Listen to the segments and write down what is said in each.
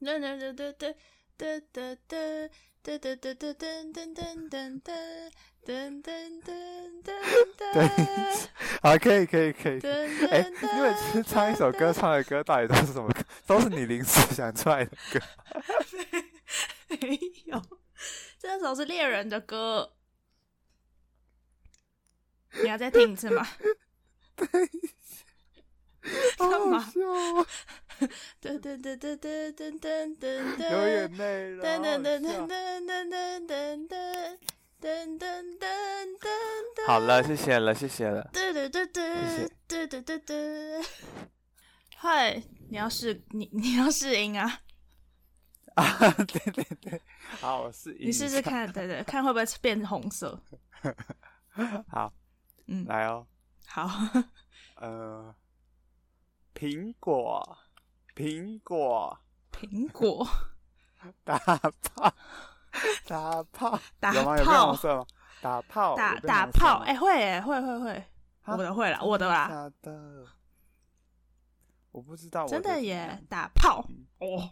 噔噔噔噔噔噔噔噔噔噔噔噔噔噔噔噔噔噔噔。对，好，可以，可以，可以。因为其实唱一首歌，唱的歌到底都是什么歌？都是你临时想出来的歌。没有，这首是猎人的歌。你要再听一次吗？噔噔噔噔噔噔噔噔噔，有眼泪了。噔噔噔噔噔噔噔噔噔噔噔噔噔噔。好了，谢谢了，谢谢了。噔噔噔噔谢嘟嘟嘟嘟。嗨，你要试你你要试音啊？啊，对对对，好，我试你试试。看，对对，看会不会变红色。好，嗯，来哦。好，呃，苹果，苹果，苹果打炮，打炮，打有吗？有变炮红色吗？打炮，打打炮，哎，会哎，会会会，啊我的会啦，我的啦，假的，我不知道真的耶，打炮。嗯。哦，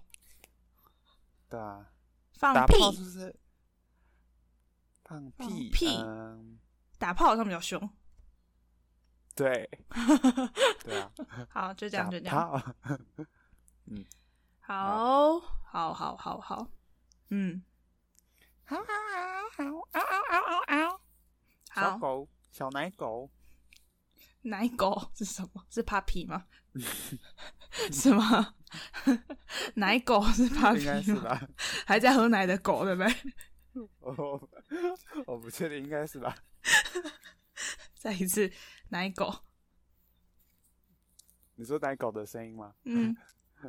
对啊，放屁。是，不是？放放屁？屁。嗯，打炮好像比较凶。对，对啊，好，就这样，就这样。嗯，好，好，好，好，好，嗯，好好好好，嗷嗷嗷嗷嗷，小。狗，小奶狗，奶狗是什么？是 puppy 吗？是吗？奶狗是 puppy 是吗？吧？还在喝奶的狗，对不对？我我不确定，应该是吧？再一次，奶狗。你说奶狗的声音吗？嗯，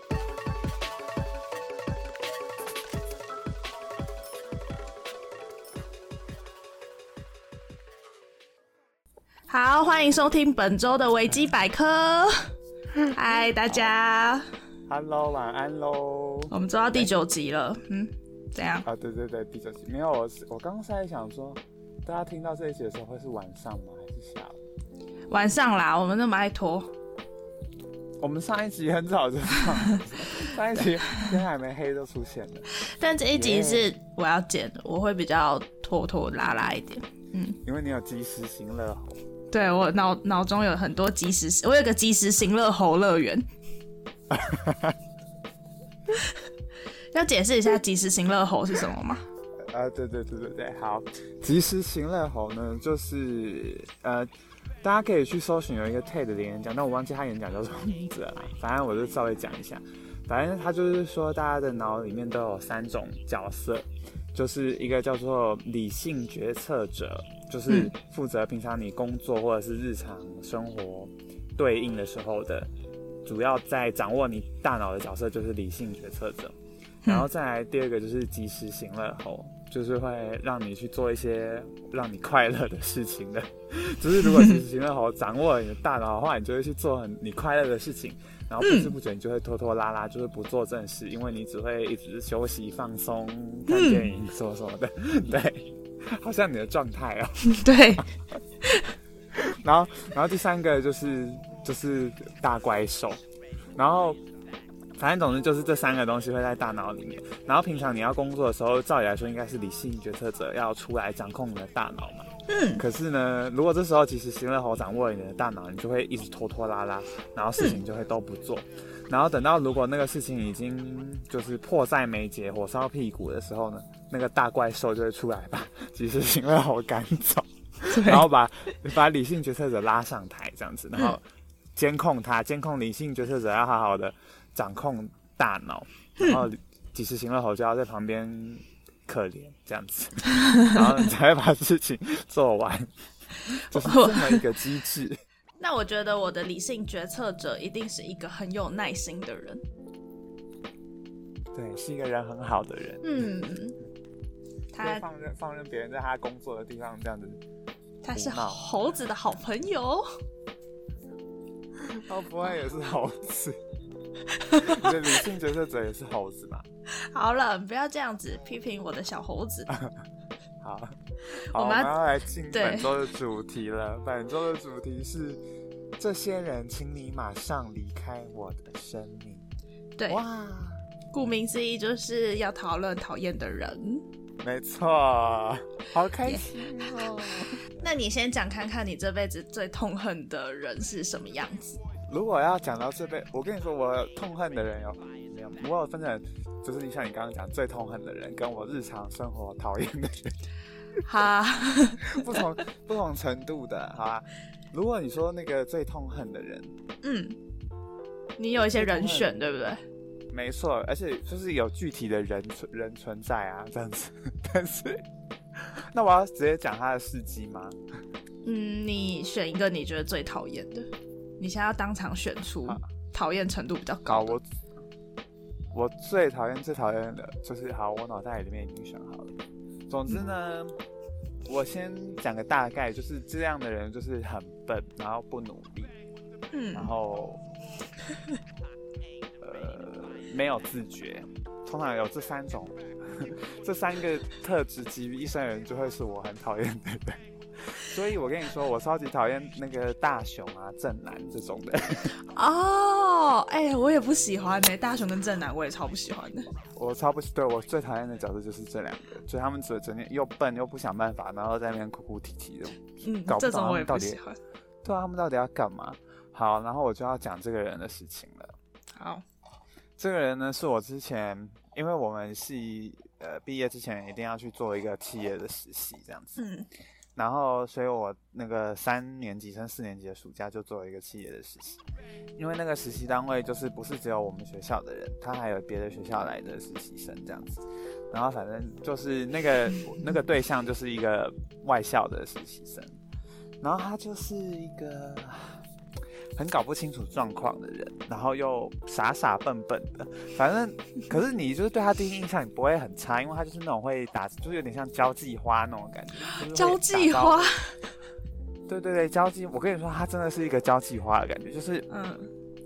欢迎收听本周的维基百科。嗨，大家，Hello，晚安喽。我们做到第九集了。嗯，怎样？啊，对对对，第九集没有，我是我刚刚是在想说，大家听到这一集的时候会是晚上吗？还是下午？晚上啦，我们那么爱拖。我们上一集很早就上，上一集天还没黑就出现了，但这一集是我要剪的，我会比较拖拖拉拉一点。嗯因为你有及时行乐猴。对我脑脑中有很多即时，我有个即时行乐猴乐园。要解释一下即时行乐猴是什么吗？啊，对对对对对，好，及时行乐猴呢，就是呃，大家可以去搜寻有一个 TED 的演讲，但我忘记他演讲叫什么名字了，反正我就稍微讲一下，反正他就是说，大家的脑里面都有三种角色，就是一个叫做理性决策者，就是嗯负责平常你工作或者是日常生活对应的时候的，主要在掌握你大脑的角色就是理性决策者。然后再来第二个就是及时行乐猴，就是会让你去做一些让你快乐的事情的。就是如果及时行为好掌握了你的大脑的话，你就会去做很你快乐的事情，然后不知不觉你就会拖拖拉拉，就是不做正事，因为你只会一直休息放松、看电影什么什么的。对，好像你的状态哦。对，然后，然后第三个就是就是大怪兽，然后反正总之就是这三个东西会在大脑里面。然后平常你要工作的时候，照理来说应该是理性决策者要出来掌控你的大脑嘛。嗯，可是呢，如果这时候其实行乐猴掌握了你的大脑，你就会一直拖拖拉拉，然后事情就会都不做。然后等到如果那个事情已经就是迫在眉睫、火烧屁股的时候呢，那个大怪兽就会出来把其实行乐猴赶走。然后把把理性决策者拉上台，这样子，然后监控他，监控理性决策者要好好的掌控大脑，然后及时行乐猴就要在旁边可怜这样子，然后你才会把事情做完，就是这么一个机制。那我觉得我的理性决策者一定是一个很有耐心的人。对，是一个人很好的人。嗯，他放任放任别人在他工作的地方这样子，他是猴子的好朋友。他不会也是猴子？你的理性决策者也是猴子嘛？好了，不要这样子批评我的小猴子。好，我们要来进本周的主题了。本周的主题是这些人，请你马上离开我的生命。对，哇，顾名思义就是要讨论讨厌的人。没错，好开心哦！那你先讲看看你这辈子最痛恨的人是什么样子？如果要讲到这辈，我跟你说，我痛恨的人有没有？我有分成，就是像你刚刚讲最痛恨的人，跟我日常生活讨厌的人。哈，不同不同程度的，好吧？如果你说那个最痛恨的人，嗯，你有一些人选，对不对？没错，而且就是有具体的人存人存在啊，这样子。但是，那我要直接讲他的事迹吗？嗯，你选一个你觉得最讨厌的，你现在要当场选出讨厌程度比较，高的。我我最讨厌最讨厌的就是好，我脑袋里面已经选好了。总之呢，我先讲个大概，就是这样的人就是很笨，然后不努力，嗯然后呃没有自觉，通常有这三种，这三个特质集于一身的人，就会是我很讨厌的人。所以我跟你说，我超级讨厌那个大雄啊、正男这种的。哦，哎、我也不喜欢呢、大雄跟正男我也超不喜欢的。我超不喜对我最讨厌的角色就是这两个，就他们整整天又笨又不想办法，然后在那边哭哭啼啼的。嗯搞，不懂这种我也不喜欢。对啊，他们到底要干嘛？好，然后我就要讲这个人的事情了。好，这个人呢，是我之前，因为我们系呃毕业之前一定要去做一个企业的实习这样子，嗯然后所以我那个三年级升四年级的暑假就做了一个企业的实习，因为那个实习单位就是不是只有我们学校的人，他还有别的学校来的实习生这样子，然后反正就是那个那个对象就是一个外校的实习生，然后他就是一个很搞不清楚状况的人，然后又傻傻笨笨的，反正 可是你就是对他第一印象也不会很差，因为他就是那种会打，就是有点像交际花那种感觉，就是交际花，对对对，交际，我跟你说，他真的是一个交际花的感觉，就是嗯，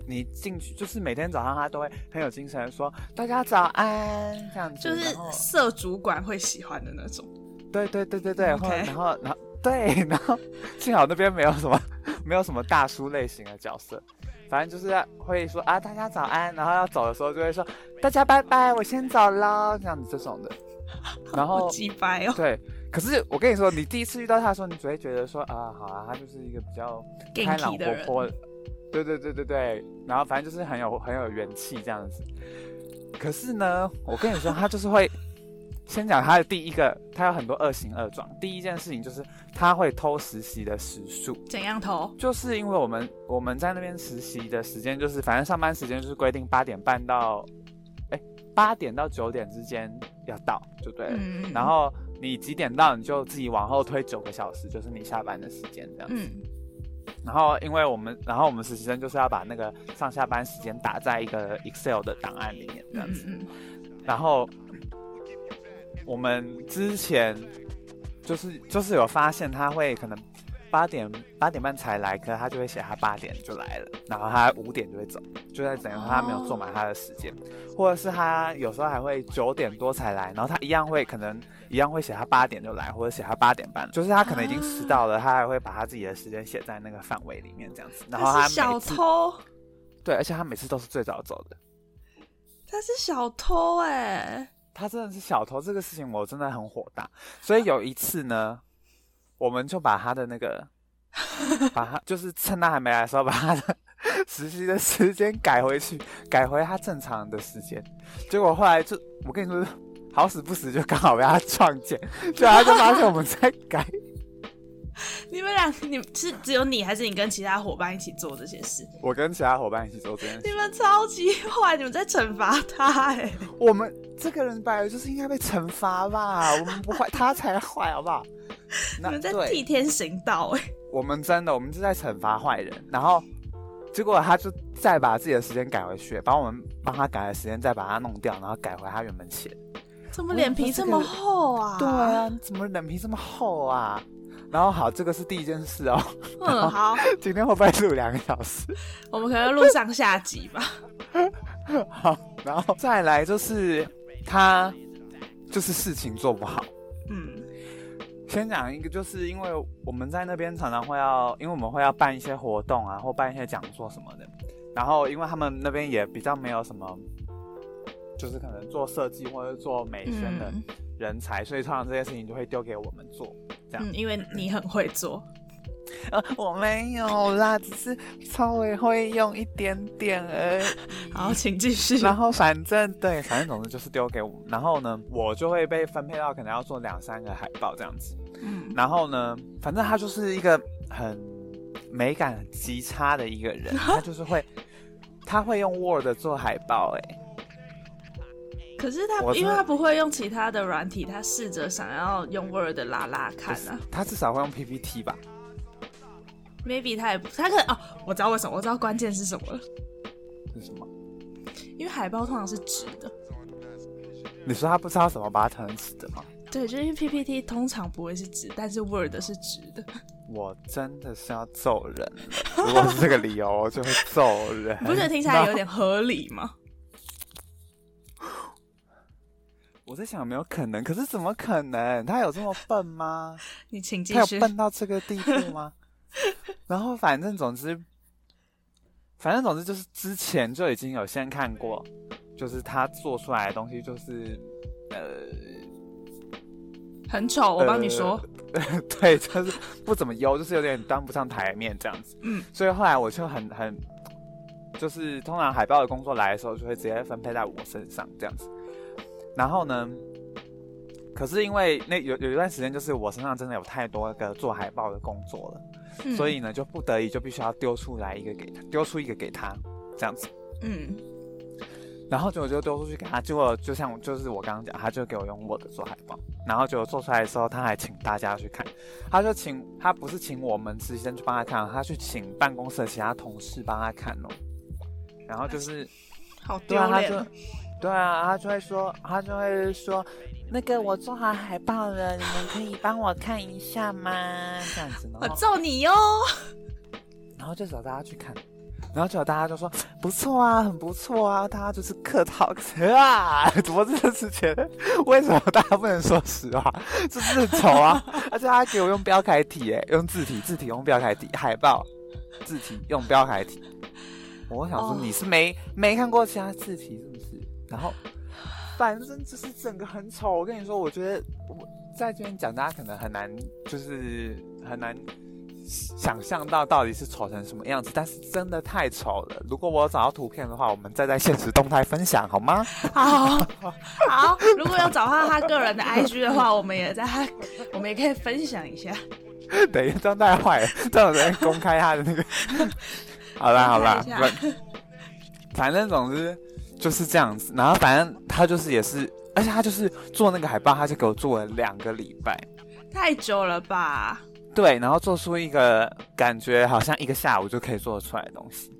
你进去，就是每天早上他都会很有精神说大家早安这样子，就是社主管会喜欢的那种。对对对对对，OK 后来然后然后对，然后幸好那边没有什么 没有什么大叔类型的角色，反正就是会说啊大家早安，然后要走的时候就会说大家拜拜，我先走了，这样子这种的，然后 好鸡掰哦，对，可是我跟你说，你第一次遇到他的时候，你只会觉得说啊，好啊，他就是一个比较开朗活泼，对对对对对，然后反正就是很有很有元气这样子。可是呢，我跟你说，他就是会先讲他的第一个，他有很多恶行恶状。第一件事情就是他会偷实习的时数，怎样偷？就是因为我们我们在那边实习的时间，就是反正上班时间就是规定八点半到，哎八点到九点之间要到就对了。嗯，然后你几点到，你就自己往后推九个小时，就是你下班的时间这样子。嗯然后因为我们，然后我们实习生就是要把那个上下班时间打在一个 Excel 的档案里面这样子。嗯嗯然后我们之前就是就是有发现他会可能八点八点半才来，可是他就会写他八点就来了，然后他五点就会走，就在等于他没有坐满他的时间，或者是他有时候还会九点多才来，然后他一样会可能一样会写他八点就来，或者写他八点半，就是他可能已经迟到了，他还会把他自己的时间写在那个范围里面这样子，然后他他是小偷，对，而且他每次都是最早走的。他是小偷哎、他真的是小偷，这个事情我真的很火大。所以有一次呢，我们就把他的那个，把他就是趁他还没来的时候，把他的实习的时间改回去，改回他正常的时间。结果后来就我跟你说，好死不死就刚好被他撞见，就他就发现我们在改，你们俩，你是只有你，还是你跟其他伙伴一起做这些事？我跟其他伙伴一起做这件事。你们超级坏，你们在惩罚他哎！我们这个人本来就是应该被惩罚吧？我们不坏，他才坏，好不好？你们在替天行道哎！我们真的，我们就在惩罚坏人，然后结果他就再把自己的时间改回去，把我们帮他改的时间再把它弄掉，然后改回他原本写。怎么脸皮这么厚啊？对啊，怎么脸皮这么厚啊？然后好，这个是第一件事哦。嗯，好。今天会不会录两个小时？我们可能录上下集吧。好，然后再来就是他就是事情做不好。嗯，先讲一个，就是因为我们在那边常常会要，因为我们会要办一些活动啊，或办一些讲座什么的。然后因为他们那边也比较没有什么，就是可能做设计或者做美宣的人才，所以通常这些事情就会丢给我们做。嗯，因为你很会做，呃，我没有啦，只是稍微会用一点点而已。好，请继续。然后反正对，反正总之就是丢给我，然后呢，我就会被分配到可能要做两三个海报这样子。嗯，然后呢，反正他就是一个很美感极差的一个人，他就是会，他会用 Word 做海报，哎。可是他，因为他不会用其他的软体，他试着想要用 Word 拉拉看啊。他至少会用 PPT 吧？Maybe 他也不，他可能哦，我知道为什么，我知道关键是什么了。是什么？因为海报通常是直的。你说他不知道怎么把它成直的吗？对，就因为 PPT 通常不会是直，但是 Word 是直的。我真的是要揍人了，如果是这个理由，我就会揍人。不是听起来有点合理吗？我在想有没有可能，可是怎么可能？他有这么笨吗？你请继续。他有笨到这个地步吗？然后反正总之，反正总之就是之前就已经有先看过，就是他做出来的东西就是呃很丑。我帮你说，对，就是不怎么优，就是有点当不上台面这样子。嗯，所以后来我就很很，就是通常海报的工作来的时候，就会直接分配在我身上这样子。然后呢？可是因为那有有一段时间，就是我身上真的有太多个做海报的工作了，所以呢，就不得已就必须要丢出来一个给他，丢出一个给他，这样子。嗯。然后结果就丢出去给他，结果就像就是我刚刚讲，他就给我用 Word 做海报，然后结果做出来的时候，他还请大家去看，他就请他不是请我们实习生去帮他看，他去请办公室的其他同事帮他看哦。然后就是，好丢脸。对啊，他就会说，他就会说，那个我做好海报了，你们可以帮我看一下吗？这样子，我揍你哟！然后就找大家去看，然后结果大家就说不错啊，很不错啊，大家就是客套啊，怎么这个事情？为什么大家不能说实话？这是很丑啊！而且他给我用标楷体，哎，用字体，字体用标楷体，海报字体用标楷体。我想说你是没没看过其他字体是不是？然后，反正就是整个很丑。我跟你说，我觉得我在这边讲，大家可能很难，就是很难想象到到底是丑成什么样子。但是真的太丑了。如果我找到图片的话，我们再在现实动态分享好吗？好，好。如果要找到他个人的 IG 的话，我们也在他，我们也可以分享一下。等一下，这样太坏了，这样子公开他的那个。好啦，好啦，反正总之。就是这样子，然后反正他就是也是，而且他就是做那个海报，他就给我做了两个礼拜，太久了吧？对，然后做出一个感觉好像一个下午就可以做得出来的东西。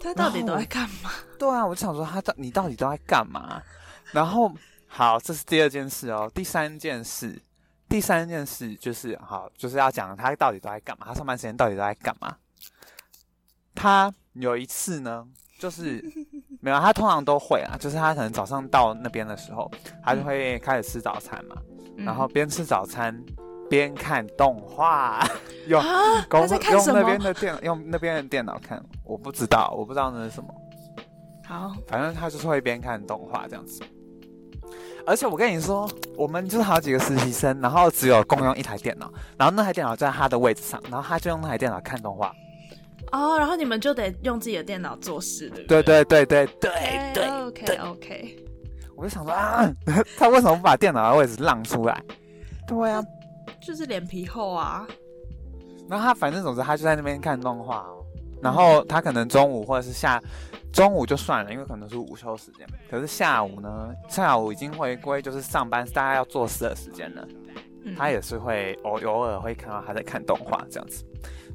他到底都在干嘛？对啊，我就想说他到你到底都在干嘛？然后好，这是第二件事哦。第三件事，第三件事就是好，就是要讲他到底都在干嘛，他上班时间到底都在干嘛？他有一次呢。就是没有，他通常都会啊。就是他可能早上到那边的时候，他就会开始吃早餐嘛，然后边吃早餐边看动画，用公用那边的电用那边的电脑看，我不知道，我不知道那是什么。好，反正他就是会边看动画这样子。而且我跟你说，我们就是好几个实习生，然后只有共用一台电脑，然后那台电脑在他的位置上，然后他就用那台电脑看动画。哦，然后你们就得用自己的电脑做事，对对对对对对对，OK OK。我就想说啊，他为什么不把电脑的位置让出来？对啊，就是脸皮厚啊。然后他反正总之他就在那边看动画哦，然后他可能中午或者是下中午就算了，因为可能是午休时间。可是下午呢，下午已经回归就是上班大家要做事的时间了，嗯他也是会偶偶尔会看到他在看动画这样子。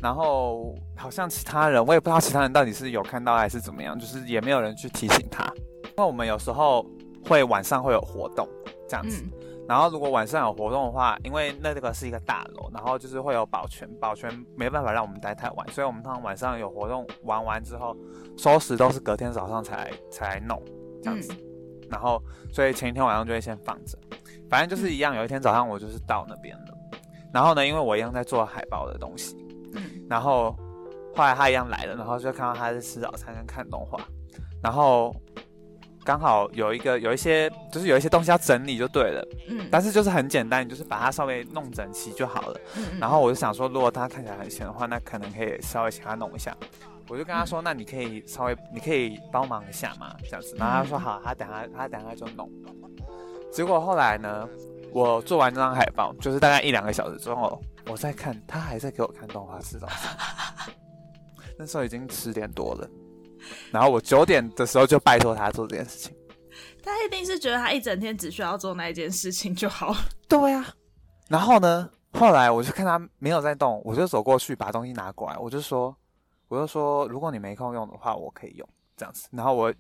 然后好像其他人我也不知道其他人到底是有看到还是怎么样，就是也没有人去提醒他。因为我们有时候会晚上会有活动这样子，嗯然后如果晚上有活动的话，因为那个是一个大楼，然后就是会有保全，保全没办法让我们待太晚，所以我们通常晚上有活动玩完之后，收拾都是隔天早上才来才来弄这样子。然后所以前一天晚上就会先放着，反正就是一样。有一天早上我就是到那边了，然后呢，因为我一样在做海报的东西，嗯然后后来他一样来了，然后就看到他在吃早餐跟看动画，然后刚好有一个有一些就是有一些东西要整理就对了。嗯但是就是很简单，你就是把它稍微弄整齐就好了。嗯然后我就想说，如果他看起来很闲的话，那可能可以稍微请他弄一下。我就跟他说，那你可以稍微，你可以帮忙一下嘛，这样子。然后他说好，他等下他等下就弄。结果后来呢，我做完这张海报，就是大概一两个小时之后，我在看，他还在给我看动画吃早餐。那时候已经十点多了，然后我九点的时候就拜托他做这件事情。他一定是觉得他一整天只需要做那一件事情就好了。对呀、然后呢，后来我就看他没有在动，我就走过去把东西拿过来，我就说，我就说，如果你没空用的话，我可以用这样子。然后我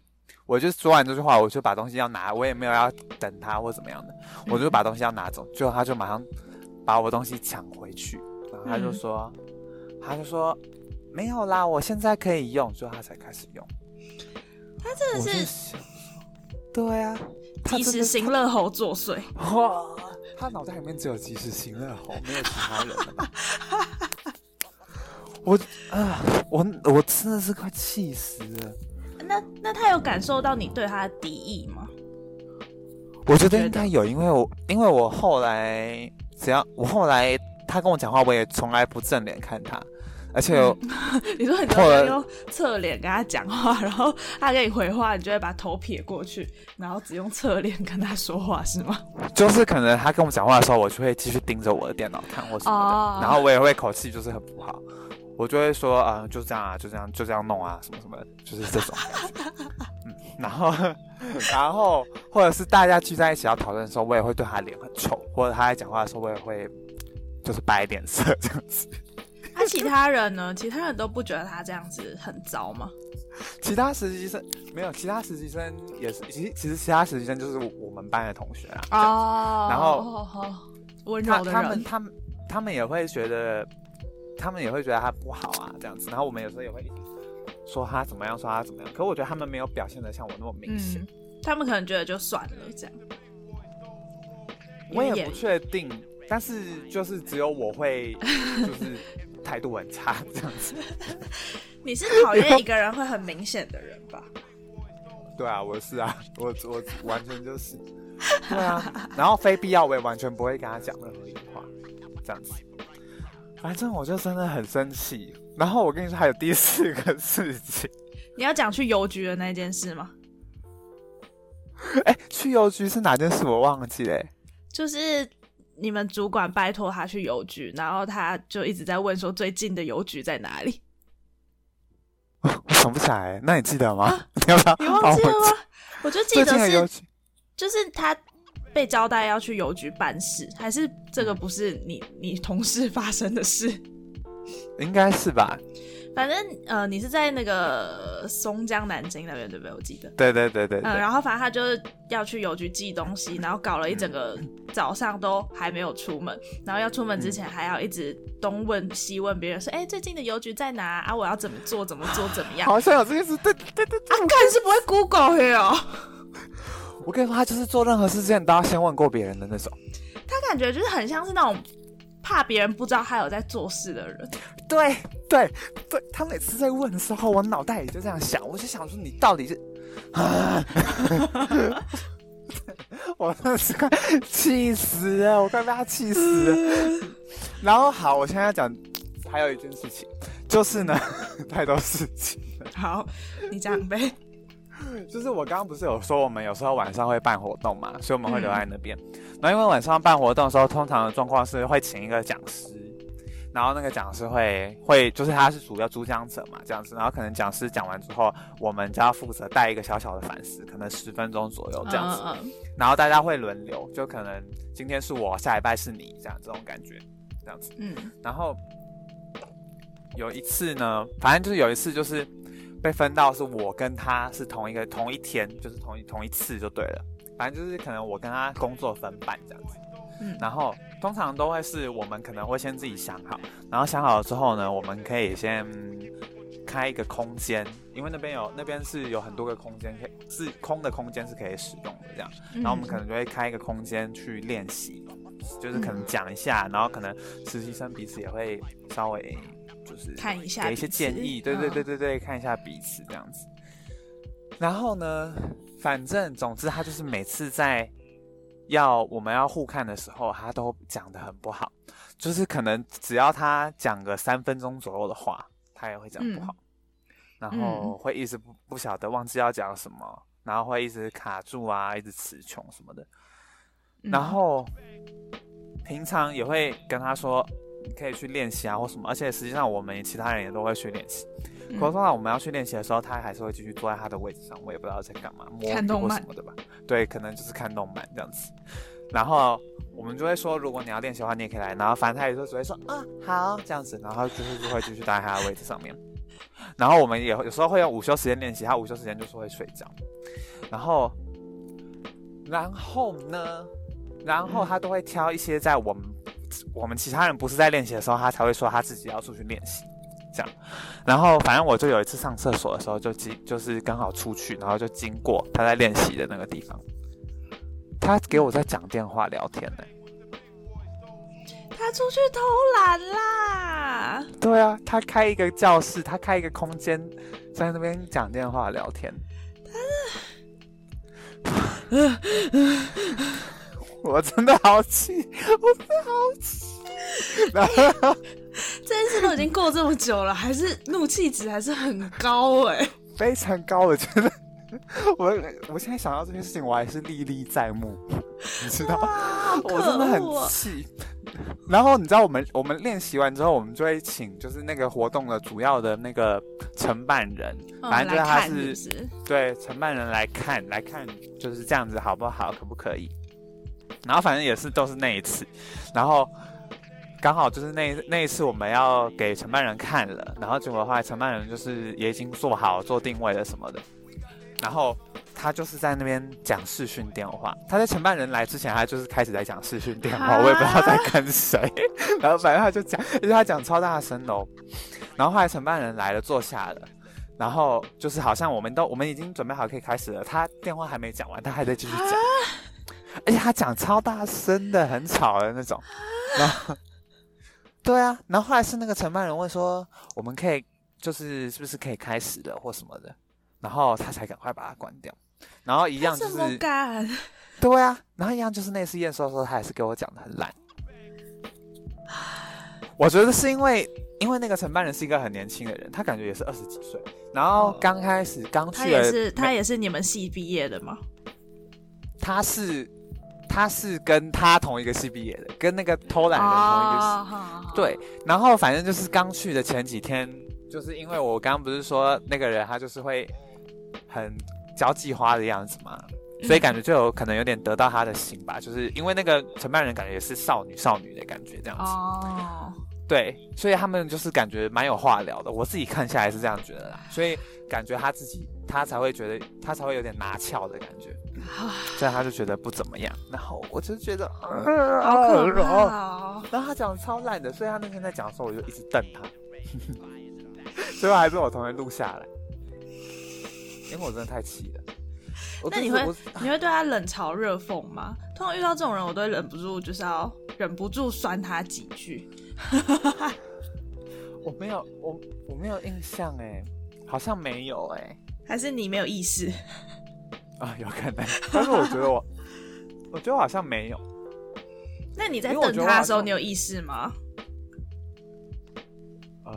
我就说完这句话，我就把东西要拿，我也没有要等他或怎么样的，我就把东西要拿走，最后他就马上把我东西抢回去，然后他就说，他就说没有啦，我现在可以用，所以他才开始用。他真我的是对啊，他及时行乐猴作祟。哇，他脑袋里面只有及时行乐猴，没有其他人？我啊，我我真的是快气死了。那那他有感受到你对他的敌意吗？我觉得应该有，因为我因为我后来只要我后来他跟我讲话，我也从来不正脸看他，而且有、你说你都后来要用侧脸跟他讲话，然后他跟你回话，你就会把头撇过去，然后只用侧脸跟他说话，是吗？就是可能他跟我讲话的时候，我就会继续盯着我的电脑看或什么的，哦。然后我也会口气就是很不好，我就会说啊、呃就这样啊，就这样就这样弄啊，什么什么，就是这种感觉。嗯，然后 然后或者是大家聚在一起要讨论的时候，我也会对他脸很臭，或者他在讲话的时候，我也会就是摆脸色这样子。那其他人呢？其他人都不觉得他这样子很糟吗？其他实习生没有，其他实习生也是，其实其实其他实习生就是我们班的同学啊。哦然后温柔的他他们人，他们他们也会觉得，他们也会觉得他不好啊，这样子。然后我们有时候也会说他怎么样，说他怎么样。可我觉得他们没有表现的像我那么明显，嗯，他们可能觉得就算了这样。我也不确定。但是就是只有我会，就是态度很差这样子。你是讨厌一个人会很明显的人吧？对啊，我是啊，我我完全就是，对啊。然后非必要我也完全不会跟他讲任何一句话，这样子。反正我就真的很生气。然后我跟你说，还有第四个事情。你要讲去邮局的那件事吗？哎，去邮局是哪件事？我忘记了、欸。就是你们主管拜托他去邮局，然后他就一直在问说最近的邮局在哪里？我想不起来，那你记得吗？你要不要你忘记了吗？我就记得是，就是他被交代要去邮局办事，还是这个不是你你同事发生的事？应该是吧？反正呃，你是在那个松江南京那边对不对？我记得。对对对对嗯，然后反正他就是要去邮局寄东西，然后搞了一整个早上都还没有出门，然后要出门之前还要一直东问西问别人说，哎、最近的邮局在哪啊？我要怎么做？怎么做？怎么样？好像有这件事，对对对对。啊，干是不会 Google 的哦。我跟你说，他就是做任何事之前都要先问过别人的那种。他感觉就是很像是那种怕别人不知道他有在做事的人。对对对，他每次在问的时候，我脑袋里就这样想，我就想说你到底是，啊、我真的是快气死了，我快被他气死了。然后好，我现在要讲还有一件事情，就是呢，太多事情了。好，你讲呗。就是我刚刚不是有说我们有时候晚上会办活动嘛，所以我们会留在那边。然后因为晚上办活动的时候，通常的状况是会请一个讲师，然后那个讲师会会就是他是主要主讲者嘛，这样子。然后可能讲师讲完之后，我们就要负责带一个小小的反思，可能十分钟左右这样子。嗯嗯然后大家会轮流，就可能今天是我，下礼拜是你，这样这种感觉，这样子。嗯然后有一次呢，反正就是有一次就是被分到是我跟他是同一个同一天，就是同一同一次就对了。反正就是可能我跟他工作分班这样子。嗯然后通常都会是我们可能会先自己想好，然后想好了之后呢，我们可以先开一个空间，因为那边有那边是有很多个空间可以是空的空间是可以使用的这样。嗯，然后我们可能就会开一个空间去练习，就是可能讲一下，然后可能实习生彼此也会稍微就是看一下给一些建议，对对嗯。对对对，看一下彼此这样子。然后呢，反正总之他就是每次在要我们要互看的时候，他都讲的很不好，就是可能只要他讲个三分钟左右的话，他也会讲不嗯。好，然后会一直不不晓得忘记要讲什么，然后会一直卡住啊，一直词穷什么的。嗯。然后平常也会跟他说，你可以去练习啊或什么，而且实际上我们其他人也都会去练习。嗯可是通常我们要去练习的时候，他还是会继续坐在他的位置上，我也不知道在干嘛，摸看动漫或什么的吧？对，可能就是看动漫这样子。然后我们就会说，如果你要练习的话，你也可以来。然后反正他也就只会说啊好这样子，然后就是就会继续待在他的位置上面。然后我们也有时候会用午休时间练习，他午休时间就是会睡觉。然后，然后呢，然后他都会挑一些在我们我们其他人不是在练习的时候，他才会说他自己要出去练习。这样，然后反正我就有一次上厕所的时候就经就是刚好出去，然后就经过他在练习的那个地方，他给我在讲电话聊天呢、他出去偷懒啦。对啊，他开一个教室，他开一个空间，在那边讲电话聊天。我真的好气，我真的好气。然后这件事都已经过这么久了，还是怒气值还是很高哎、非常高，我觉得我我现在想到这件事情，我还是历历在目，你知道吗？我真的很气。然后你知道我们我们练习完之后，我们就会请就是那个活动的主要的那个承办人，嗯反正就是他是？对承办人来看来看就是这样子好不好，可不可以？然后反正也是都是那一次，然后刚好就是那那一次我们要给承办人看了，然后结果后来承办人就是也已经做好做定位了什么的，然后他就是在那边讲视讯电话。他在承办人来之前，他就是开始在讲视讯电话，啊我也不知道在跟谁。然后反正他就讲，而且他讲超大声的哦。然后后来承办人来了，坐下了。然后就是好像我们都我们已经准备好可以开始了，他电话还没讲完，他还在继续讲，而且他讲超大声的，很吵的那种。然后，对啊，然后后来是那个承办人问说，我们可以就是是不是可以开始了或什么的，然后他才赶快把它关掉。然后一样就是敢？对啊，然后一样就是那次验收的时候，他还是给我讲的很烂。我觉得是因为，因为那个承办人是一个很年轻的人，他感觉也是二十几岁，然后哦刚开始刚他去了，也是他也是你们系毕业的吗？他是他是跟他同一个系毕业的，跟那个偷懒人同一个系。对，然后反正就是刚去的前几天，就是因为我刚刚不是说那个人他就是会很交际花的样子嘛，所以感觉就有可能有点得到他的心吧，就是因为那个承办人感觉也是少女少女的感觉这样子，哦，对，所以他们就是感觉蛮有话聊的，我自己看下来是这样觉得啦，所以感觉他自己他才会觉得他才会有点拿翘的感觉，这样他就觉得不怎么样，然后我就觉得好可怕然哦！后他讲得超烂的，所以他那天在讲的时候，我就一直瞪他，最后还被我同学录下来，因为我真的太气了。我那你会你会对他冷嘲热讽吗？通常遇到这种人，我都会忍不住，就是要忍不住酸他几句。我没有我我没有印象哎，好像没有哎还是你没有意识？啊，有可能，但是我觉得我我觉得我好像没有，那你在因为我瞪他的时候，你有意识吗？呃，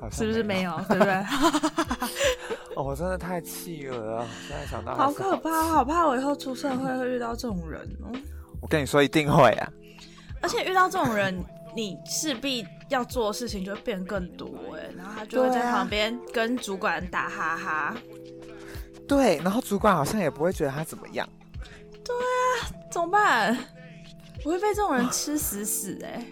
好像是不是没有？对不对？哦，我真的太气了啊！现在想到好可怕，好怕我以后出社会会遇到这种人哦。我跟你说，一定会啊！而且遇到这种人，你势必要做的事情就会变更多哎，然后他就会在旁边跟主管打哈哈，对，然后主管好像也不会觉得他怎么样。对啊怎么办？我会被这种人吃死死哎、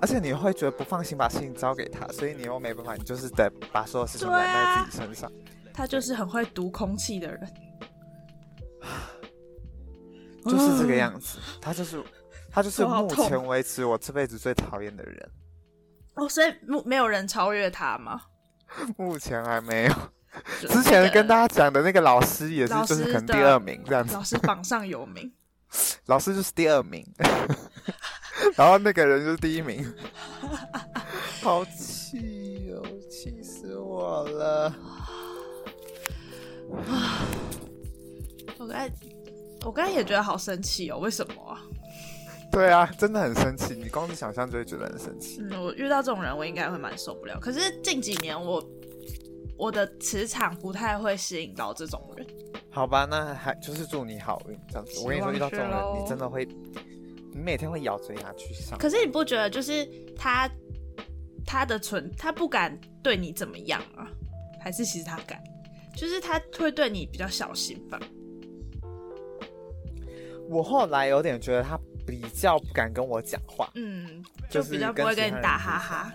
而且你会觉得不放心把事情交给他，所以你又没办法，你就是得把所有事情揽在啊自己身上。他就是很会读空气的人，就是这个样子，他就是他就是目前为止我这辈子最讨厌的人，哦，所以没没有人超越他吗？目前还没有。就之前跟大家讲的那个老师也是，就是可能第二名这样子，老师榜上有名，老师就是第二名，然后那个人就是第一名，好气哦，气死我了！我刚才我刚才也觉得好生气哦，为什么啊？对啊，真的很生气，你光是想象就会觉得很生气。嗯，我遇到这种人，我应该会蛮受不了。可是近几年我我的磁场不太会吸引到这种人。好吧，那还就是祝你好运这样子。我跟你说，遇到这种人，你真的会，你每天会咬着牙去上。可是你不觉得就是他他的存他不敢对你怎么样啊？还是其实他敢？就是他会对你比较小心吧？我后来有点觉得他比较不敢跟我讲话。嗯，就就是比较不会跟你打哈哈。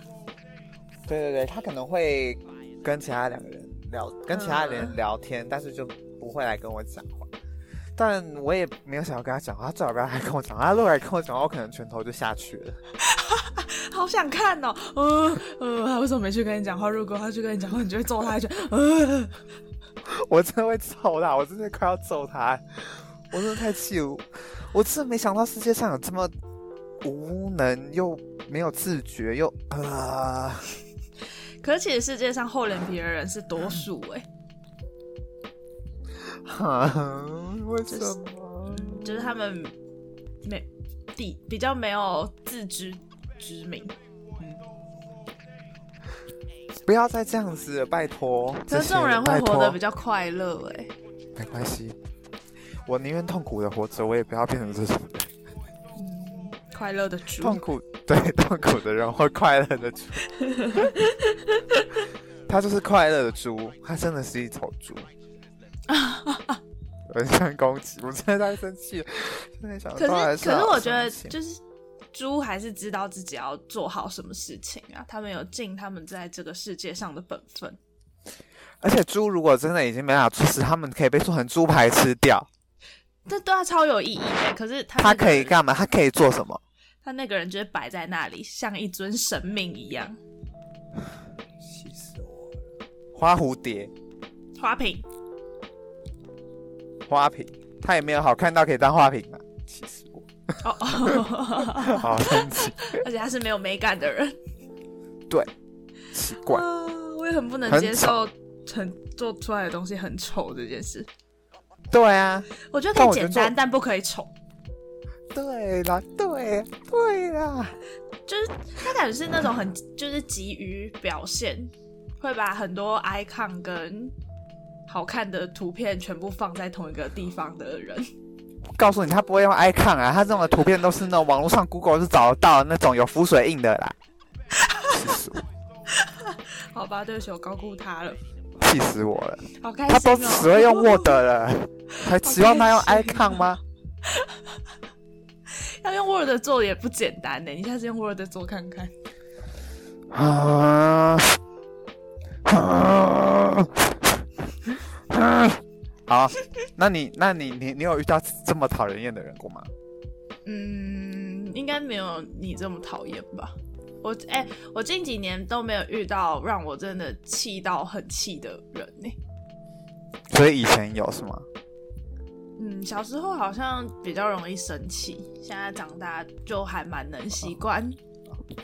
对对对，他可能会跟其他两个人聊，跟其他人嗯聊天，但是就不会来跟我讲话。但我也没有想要跟他讲话，他最好不要来跟我讲话。他如果来跟我讲话，我可能拳头就下去了。好想看哦，呃呃，他为什么没去跟你讲话？如果他去跟你讲话，你就会揍他一拳。呃，我真的会揍他，我真的快要揍他，我真的太气了。我真的没想到世界上有这么无能又没有自觉又呃，可是其实世界上厚脸皮的人是多数哎、哈，为什就是么？就是他们没比比较没有自知之明。不要再这样子了，拜托。可是这种人会活得比较快乐哎、没关系，我宁愿痛苦的活着，我也不要变成这种人。嗯，快乐的猪。痛苦对 痛苦的人或快乐的猪，他就是快乐的猪，他真的是一头猪。人身攻击，我真的太生气了，真的想可是，可是好我觉得就是猪还是知道自己要做好什么事情啊，他们有尽他们在这个世界上的本分。而且猪如果真的已经没办法做事，他们可以被做成猪排吃掉。这对他超有意义的。可是他他可以干嘛？他可以做什么？他那个人就是摆在那里，像一尊神明一样。气死我了！花蝴蝶、花瓶，花瓶，他也没有好看到可以当花瓶啊！气死我，哦，好生气，而且他是没有美感的人。对奇怪。啊，我也很不能接受很做出来的东西很丑这件事。对啊，我觉得可以简单，但不可以丑。对啦，对对啦，就是他感觉是那种很就是急于表现，会把很多 icon 跟好看的图片全部放在同一个地方的人。告诉你，他不会用 icon 啊，他这种的图片都是那种网络上 Google 是找得到的那种有浮水印的啦。气死我！好吧，对不起，我高估他了，气死我了！好开他心哦。都只会用 Word 了，还指望他用 icon 吗？要用 Word 做也不简单呢，你下次用 Word 做看看。啊啊啊！好，那你那你你你有遇到这么讨人厌的人过吗？嗯，应该没有你这么讨厌吧？我哎、我近几年都没有遇到让我真的气到很气的人呢。所以以前有是吗？嗯，小时候好像比较容易生气，现在长大就还蛮能习惯。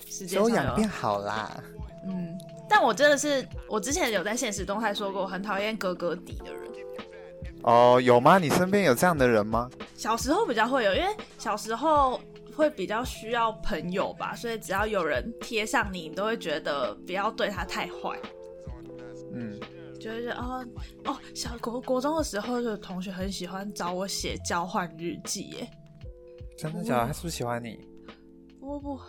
时间上有修养变好啦。嗯，但我真的是，我之前有在现实动态说过，我很讨厌哥哥底的人。哦，有吗？你身边有这样的人吗？小时候比较会有，因为小时候会比较需要朋友吧，所以只要有人贴上你，你都会觉得不要对他太坏。嗯，就是哦哦，小国国中的时候，就有同学很喜欢找我写交换日记，耶。真的假的？他是不是喜欢你？我不，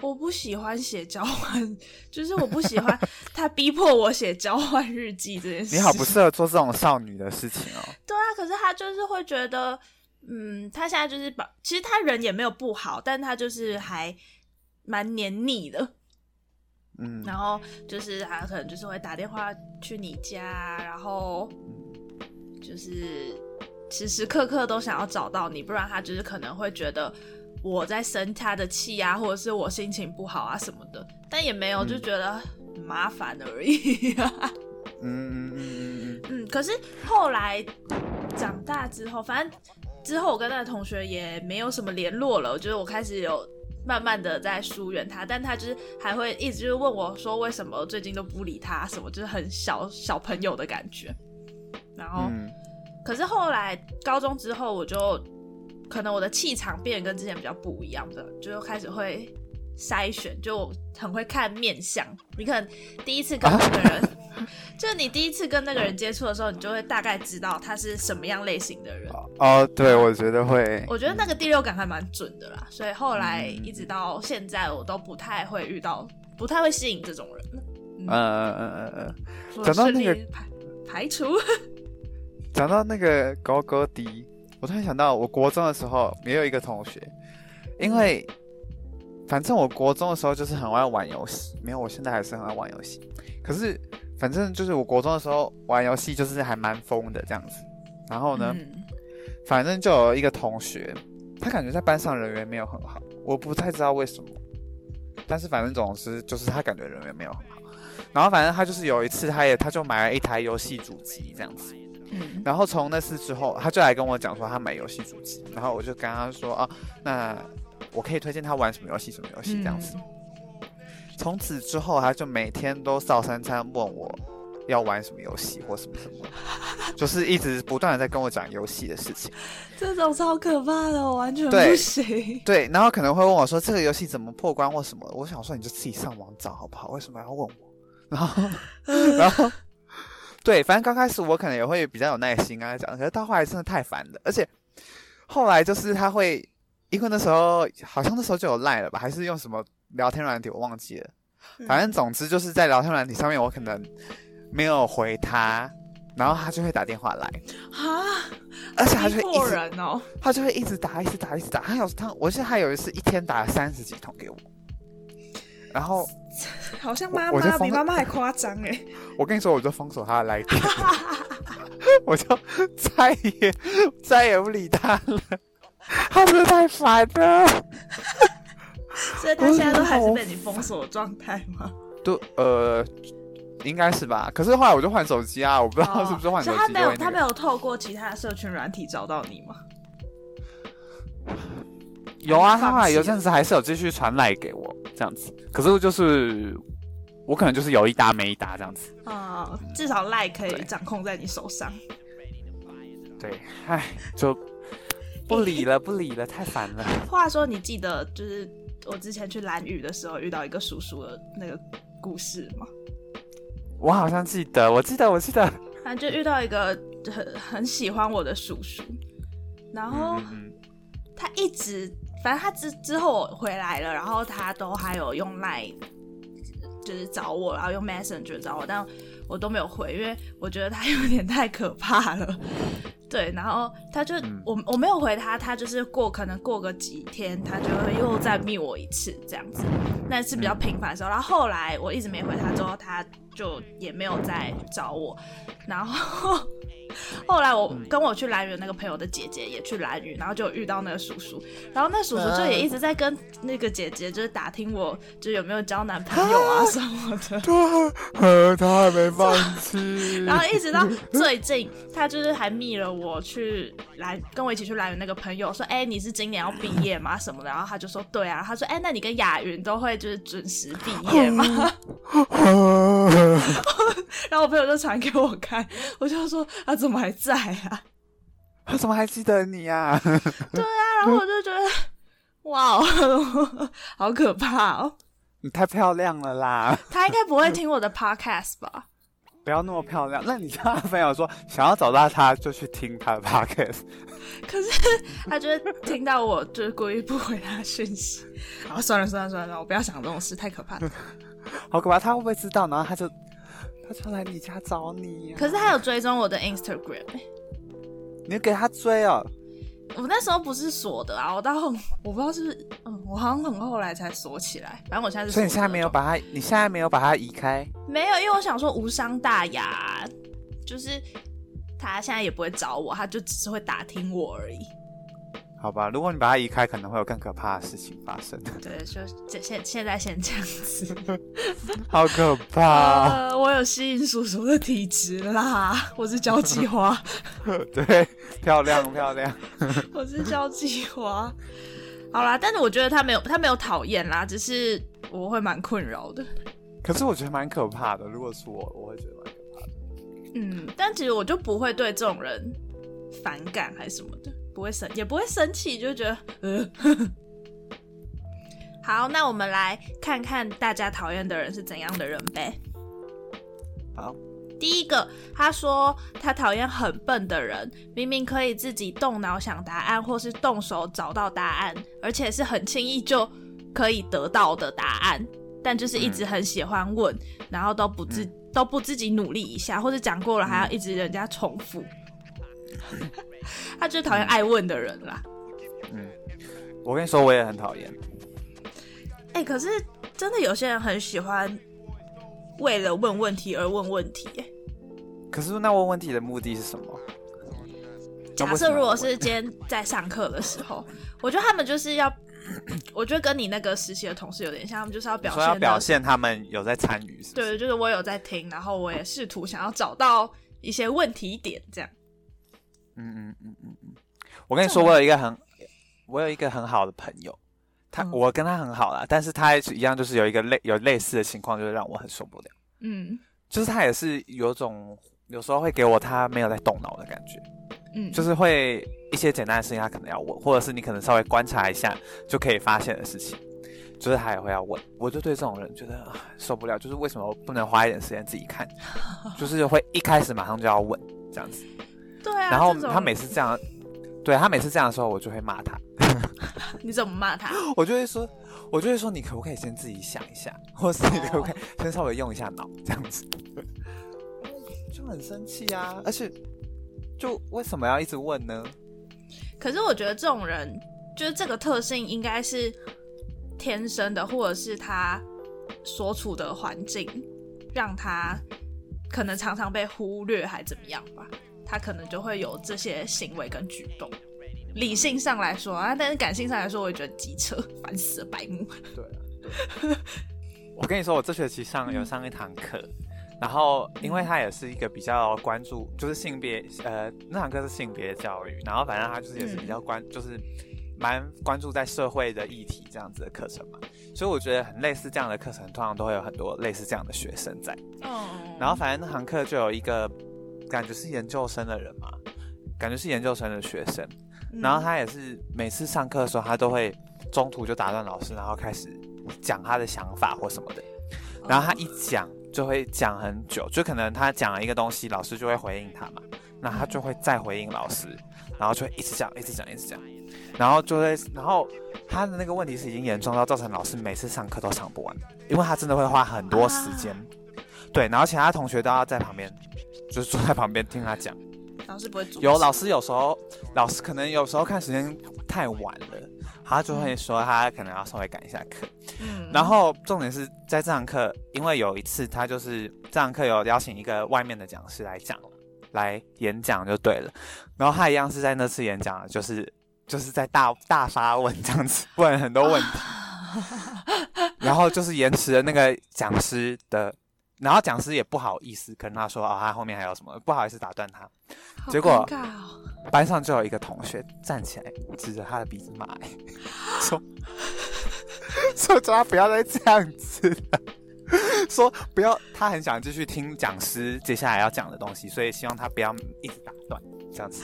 我不喜欢写交换，就是我不喜欢他逼迫我写交换日记这件事。你好，不适合做这种少女的事情哦。对啊，可是他就是会觉得，嗯，他现在就是把，其实他人也没有不好，但他就是还蛮黏腻的。嗯，然后就是他可能就是会打电话去你家，然后就是时时刻刻都想要找到你，不然他就是可能会觉得我在生他的气啊，或者是我心情不好啊什么的，但也没有，就觉得麻烦而已。嗯嗯嗯嗯嗯嗯，可是后来长大之后，反正之后我跟那个同学也没有什么联络了，我觉得我开始有。慢慢的在疏远他，但他就是还会一直就是问我说为什么最近都不理他什么，就是很小小朋友的感觉。然后，可是后来高中之后，我就可能我的气场变得跟之前比较不一样的，就开始会筛选，就很会看面相。你可能第一次跟那个人。就是你第一次跟那个人接触的时候，你就会大概知道他是什么样类型的人。哦，对，我觉得会。我觉得那个第六感还蛮准的啦，所以后来一直到现在，我都不太会遇到，不太会吸引这种人。嗯嗯嗯嗯嗯。讲到那个排排除，讲到那个高高低，我突然想到，我国中的时候也有一个同学，因为反正我国中的时候就是很爱玩游戏，没有，我现在还是很爱玩游戏，可是。反正就是我国中的时候玩游戏，就是还蛮疯的这样子。然后呢，反正就有一个同学，他感觉在班上人缘没有很好，我不太知道为什么。但是反正总之就是他感觉人缘没有很好。然后反正他就是有一次，他也他就买了一台游戏主机这样子。嗯。然后从那次之后，他就来跟我讲说他买游戏主机，然后我就跟他说啊，那我可以推荐他玩什么游戏，什么游戏这样子。从此之后，他就每天都早三餐问我要玩什么游戏或什么什么，就是一直不断的在跟我讲游戏的事情。这种超可怕的，我完全不行。对，然后可能会问我说这个游戏怎么破关或什么，我想说你就自己上网找好不好？为什么要问我？然后，然后，对，反正刚开始我可能也会比较有耐心跟他讲，可是到后来真的太烦了，而且后来就是他会，因为那时候好像那时候就有赖了吧，还是用什么？聊天软体我忘记了，反正总之就是在聊天软体上面，我可能没有回他，然后他就会打电话来。啊，而且他就会一直哦，他就会一直打，一直打，一直打。他有他，我记得他有一次一天打了三十几通给我，然后 好像妈妈比妈妈还夸张哎。我跟你说，我就封锁他的来电，我就再也再也不理他了，他真的太烦了。所以他现在都还是被你封锁状态吗？都呃，应该是吧。可是后来我就换手机啊，我不知道是不是换手机。他没有，他没有透过其他的社群软体找到你吗？有啊，他后来有阵子还是有继续传赖给我这样子。可是就是我可能就是有一搭没一搭这样子。啊，至少赖可以掌控在你手上。对，唉，就不理了，不理了，太烦了。话说，你记得就是。我之前去蓝屿的时候遇到一个叔叔的那个故事吗？我好像记得，我记得，我记得，反正就遇到一个很很喜欢我的叔叔，然后他一直，反正他之之后我回来了，然后他都还有用 Line 就是找我，然后用 Messenger 找我，但我都没有回，因为我觉得他有点太可怕了。对，然后他就我我没有回他，他就是过可能过个几天，他就会又再密我一次这样子，那是比较频繁的时候。然后后来我一直没回他之后，他就也没有再找我，然后。后来我跟我去蓝屿那个朋友的姐姐也去蓝屿，然后就遇到那个叔叔，然后那叔叔就也一直在跟那个姐姐就是打听我就有没有交男朋友啊什么的。对，他还没放弃。然后一直到 最近，他就是还密了我去来跟我一起去来的那个朋友说，哎，你是今年要毕业吗什么的？然后他就说对啊，他说哎，那你跟雅云都会就是准时毕业吗？然后我朋友就传给我看，我就说啊。怎么还在啊？他怎么还记得你啊？对啊，然后我就觉得，哇，好可怕哦！你太漂亮了啦！他应该不会听我的 podcast 吧？不要那么漂亮。那你跟他朋友说，想要找到他就去听他的 podcast。可是他就会听到我就是故意不回他讯息。好，算了算了算了，我不要想这种事，太可怕了。好可怕，他会不会知道？然后他就他就来你家找你、啊。可是他有追踪我的 Instagram，、欸、你给他追哦。我那时候不是锁的啊，我到后我不知道是不是，嗯，我好像很后来才锁起来。反正我现在是所以你现在没有把它，你现在没有把它移开。没有，因为我想说无伤大雅，就是他现在也不会找我，他就只是会打听我而已。好吧，如果你把它移开，可能会有更可怕的事情发生。对，就这现现在先这样子。好可怕、呃，我有吸引叔叔的体质啦，我是交际花，对，漂亮漂亮。我是交际花。好啦，但是我觉得他没有他没有讨厌啦，只是我会蛮困扰的。可是我觉得蛮可怕的，如果是我，我会觉得蛮可怕的。嗯，但其实我就不会对这种人反感还是什么的，不会生也不会生气，就觉得呃。好，那我们来看看大家讨厌的人是怎样的人呗。好，第一个，他说他讨厌很笨的人，明明可以自己动脑想答案，或是动手找到答案，而且是很轻易就可以得到的答案，但就是一直很喜欢问，然后都不自、都不自己努力一下，或者讲过了还要一直人家重复。他就是讨厌爱问的人啦。嗯，我跟你说，我也很讨厌。哎、可是真的有些人很喜欢为了问问题而问问题、哎。可是那问问题的目的是什么？假设如果是今天在上课的时候，我觉得他们就是要，我觉得跟你那个实习的同事有点像，他们就是要表现的，表现他们有在参与，是不是？对，就是我有在听，然后我也试图想要找到一些问题点，这样。嗯嗯嗯嗯嗯。我跟你说，我有一个很，我有一个很好的朋友，他、嗯我跟他很好啦，但是他一样，就是有一个类有类似的情况，就是让我很受不了。嗯就是他也是有种有时候会给我他没有在动脑的感觉，嗯，就是会一些简单的事情他可能要问，或者是你可能稍微观察一下就可以发现的事情，就是他也会要问。我就对这种人觉得啊受不了，就是为什么不能花一点时间自己看，就是会一开始马上就要问这样子。对啊。然后他每次这样，对他每次这样的时候，我就会骂他，你怎么骂他？我就会说，我就会说，你可不可以先自己想一下，或是你可不可以先稍微用一下脑，这样子，就很生气啊，而且就为什么要一直问呢？可是我觉得这种人，就是这个特性应该是天生的，或者是他所处的环境让他可能常常被忽略，还怎么样吧？他可能就会有这些行为跟举动。理性上来说啊，但是感性上来说，我也觉得机车烦死了，白目。对啊，对。我跟你说，我这学期上有上一堂课，然后因为他也是一个比较关注，就是性别，呃，那堂课是性别教育，然后反正他就是也是比较关，就是蛮关注在社会的议题这样子的课程嘛，所以我觉得很类似这样的课程，通常都会有很多类似这样的学生在。嗯，然后反正那堂课就有一个感觉是研究生的人嘛，感觉是研究生的学生，嗯。然后他也是每次上课的时候，他都会中途就打断老师，然后开始讲他的想法或什么的。然后他一讲就会讲很久，就可能他讲了一个东西，老师就会回应他嘛，那他就会再回应老师，然后就会一直讲，一直讲，一直讲，然后就会，然后他的那个问题是已经严重到造成老师每次上课都上不完，因为他真的会花很多时间，对，然后其他同学都要在旁边，就是坐在旁边听他讲。老师不会有老师有时候，老师可能有时候看时间太晚了，他就会说他可能要稍微赶一下课。嗯然后重点是在这堂课，因为有一次他就是这堂课有邀请一个外面的讲师来讲，来演讲就对了。然后他一样是在那次演讲，就是就是在大大发问这样子，问很多问题，然后就是延迟了那个讲师的。然后讲师也不好意思跟他说哦，他后面还有什么，不好意思打断他。好结果班上就有一个同学站起来，指着他的鼻子骂、欸，说说叫他不要再这样子了，说不要，他很想继续听讲师接下来要讲的东西，所以希望他不要一直打断这样子。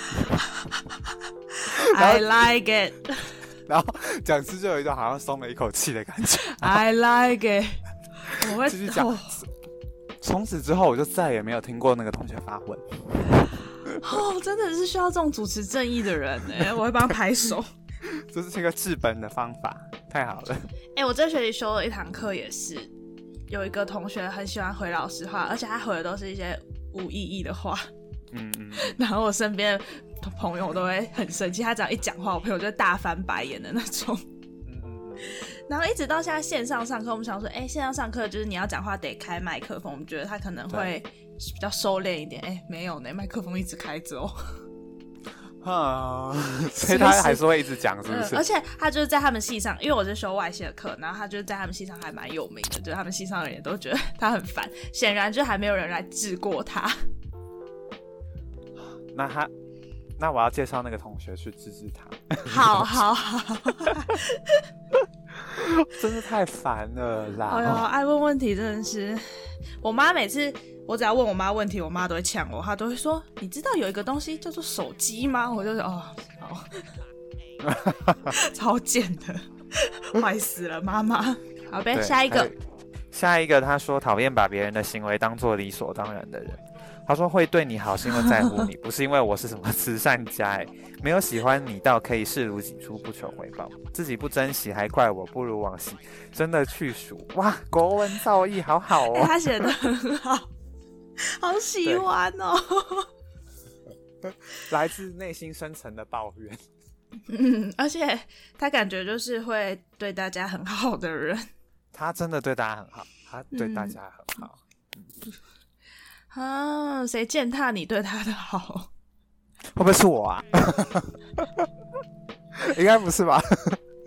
I like it, 然后讲师就有一种好像松了一口气的感觉，I like it。我会继续讲哦从此之后我就再也没有听过那个同学发问。哦，真的是需要这种主持正义的人哎，我会帮他拍手。这是一个治本的方法，太好了。哎，我这学期修了一堂课，也是有一个同学很喜欢回老师话，而且他回的都是一些无意义的话。嗯嗯。然后我身边朋友都会很生气，他只要一讲话，我朋友就大翻白眼的那种。嗯嗯。然后一直到现在线上上课，我们想说，哎，线上上课就是你要讲话得开麦克风，我们觉得他可能会。比较收敛一点，哎，没有呢，麦克风一直开着哦。啊，所以他还是会一直讲，是不是？而且他就是在他们系上，因为我是修外系的课，然后他就是在他们系上还蛮有名的，就他们系上的人都觉得他很烦。显然就还没有人来治过他。那他，那我要介绍那个同学去治治他。好好好，真是太烦了啦！哎呦，爱问问题真的是，我妈每次。我只要问我妈问题，我妈都会呛我，她都会说：“你知道有一个东西叫做手机吗？”我就说：“哦，好，超贱的，坏死了，妈妈。”好呗，下一个，下一个，他说讨厌把别人的行为当做理所当然的人。他说会对你好是因为在乎你，不是因为我是什么慈善家。哎，没有喜欢你到可以视如己出，不求回报，自己不珍惜还怪我不如往昔，真的去数哇，国文造诣好好哦，他写的很好。好喜欢哦！来自内心深层的抱怨。嗯，而且他感觉就是会对大家很好的人。他真的对大家很好，他对大家很好。啊，谁践踏你对他的好？会不会是我啊？应该不是吧？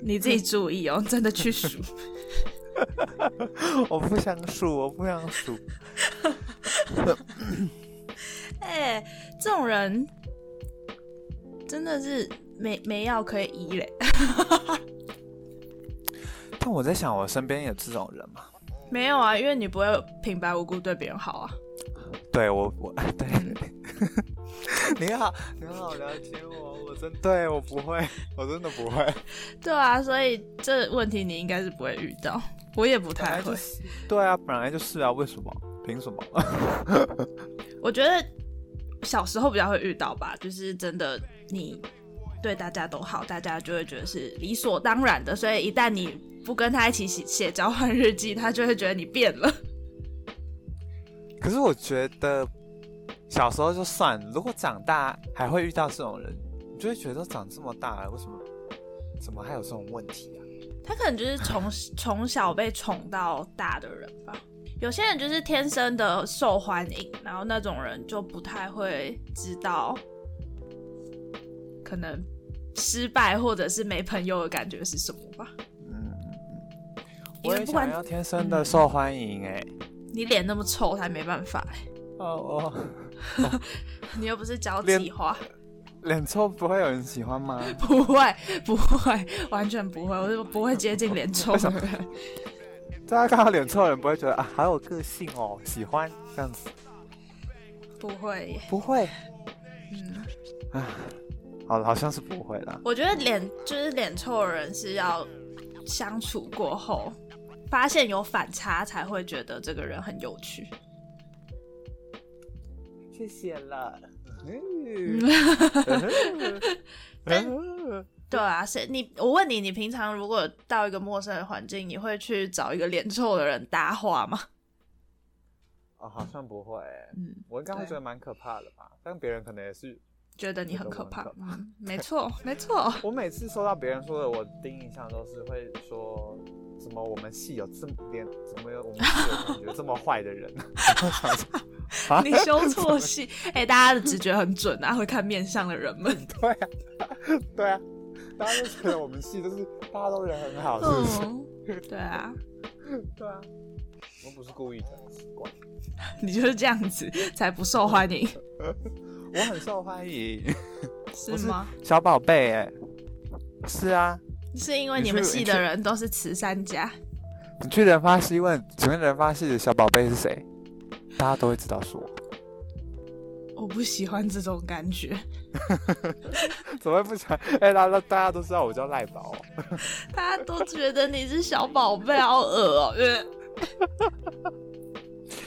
你自己注意哦，真的去数。我不想数，我不想数。哎，这种人真的是没没药可以医嘞。但我在想，我身边有这种人吗？没有啊，因为你不会平白无故对别人好啊。对我，我对，你好，你好了解我，我真对我不会，我真的不会。对啊，所以这问题你应该是不会遇到，我也不太会。对啊，本来就是啊，为什么？凭什么？我觉得小时候比较会遇到吧，就是真的你对大家都好，大家就会觉得是理所当然的。所以一旦你不跟他一起写写交换日记，他就会觉得你变了。可是我觉得小时候就算，如果长大还会遇到这种人，你就会觉得长这么大了，为什么怎么还有这种问题啊？他可能就是从从小被宠到大的人吧。有些人就是天生的受欢迎，然后那种人就不太会知道，可能失败或者是没朋友的感觉是什么吧。嗯，我也想要天生的受欢迎哎。你脸那么臭，才没办法哎。哦哦，你又不是交际花，脸臭不会有人喜欢吗？不会，不会，完全不会，我就不会接近脸臭的人。大家看到脸臭的人不会觉得啊，好有个性哦，喜欢这样子？不会，不会。嗯，啊，好，好像是不会啦。我觉得脸就是脸臭的人是要相处过后，发现有反差才会觉得这个人很有趣。谢谢了。对啊，是你我问你，你平常如果到一个陌生的环境，你会去找一个脸臭的人搭话吗？哦，好像不会。嗯，我应该会觉得蛮可怕的吧？但别人可能也是觉得你很可怕。嗯，没错，没错。我每次收到别人说的，我第一印象都是会说怎么我们系有这么点，怎么有我们系有感觉这么坏的人？你修错系？哎，大家的直觉很准啊，会看面相的人们。对啊，对啊。大家都觉得我们系都是大家都人很好，是不是？对啊，对啊，我不是故意的。你就是这样子才不受欢迎。我很受欢迎，是吗？小宝贝，哎，是啊。是因为你们系的人都是慈善家。你去人发系问，请问人发系的小宝贝是谁？大家都会知道是我。我不喜欢这种感觉。怎么会不喜欢？哎，大家大家都知道我叫赖宝，大家都觉得你是小宝贝，好恶哦。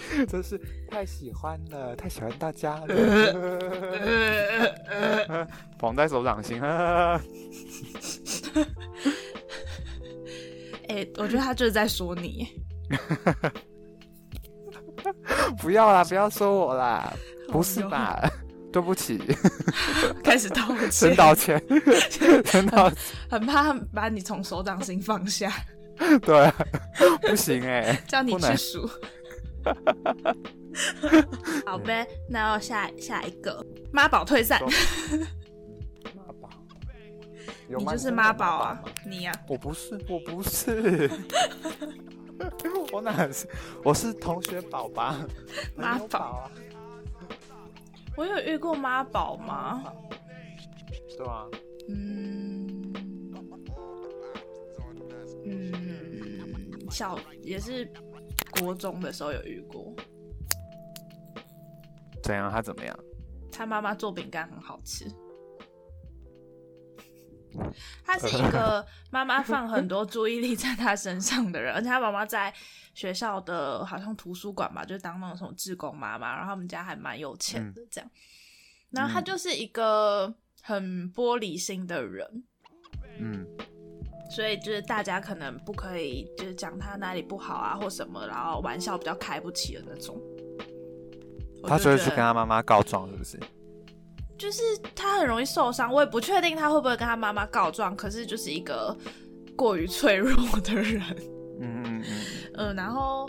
真是太喜欢了，太喜欢大家了。捧在手掌心。哎、我觉得他就是在说你。不要啦，不要说我啦，不是吧？对不起，开始道歉真，道歉，真道歉。很怕把你从手掌心放下，对啊，不行哎、叫你去数。好呗，那要下下一个妈宝退散，妈宝，你就是妈宝宝啊，你呀、我不是，我不是，我哪是？我是同学宝吧？妈宝啊，我有遇过妈宝吗？对啊，嗯嗯，小也是国中的时候有遇过，怎样？他怎么样？他妈妈做饼干很好吃。他是一个妈妈放很多注意力在他身上的人，而且他妈妈在学校的好像图书馆吧，就当那种什么志工妈妈，然后他们家还蛮有钱的这样。然后他就是一个很玻璃心的人，嗯，所以就是大家可能不可以就是讲他哪里不好啊或什么，然后玩笑比较开不起的那种。他就会去跟他妈妈告状，是不是？就是他很容易受伤，我也不确定他会不会跟他妈妈告状，可是就是一个过于脆弱的人，嗯嗯嗯，嗯，然后。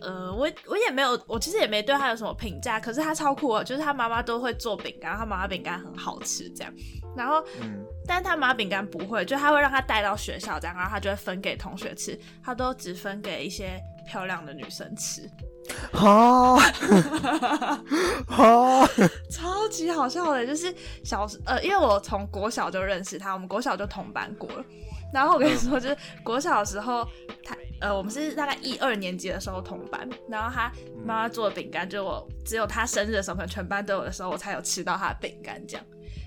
呃，我我也没有，我其实也没对他有什么评价，可是他超酷哦，就是他妈妈都会做饼干，他妈妈饼干很好吃这样，然后，嗯。但是他妈妈饼干不会，就他会让他带到学校这样，然后他就会分给同学吃，他都只分给一些漂亮的女生吃，好，好，超级好笑的，就是小时呃，因为我从国小就认识他，我们国小就同班过了。然后我跟你说，就是国小的时候，他呃，我们是大概一二年级的时候同班，然后他妈妈做的饼干，就我只有他生日的时候，可能全班都有的时候，我才有吃到他的饼干这样。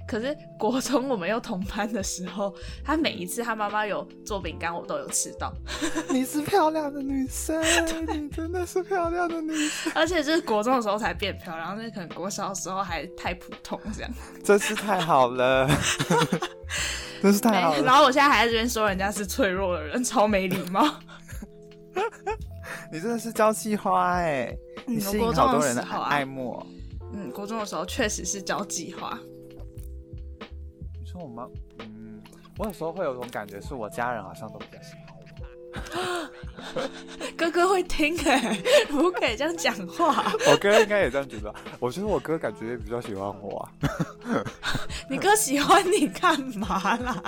可是国中我们又同班的时候，他每一次他妈妈有做饼干，我都有吃到，你是漂亮的女生，你真的是漂亮的女生，而且就是国中的时候才变漂亮，那可能国小的时候还太普通这样。真是太好了，真是太好了。然后我现在还在这边说人家是脆弱的人，超没礼貌。你真的是交际花哎，嗯你吸引我国中好多人的的时候啊爱慕哦。嗯，国中的时候确实是交际花。我妈，嗯，我有时候会有种感觉，是我家人好像都比较喜欢我。哥哥会听哎、不可以这样讲话。我哥应该也这样觉得。我觉得我哥感觉也比较喜欢我啊。你哥喜欢你干嘛啦？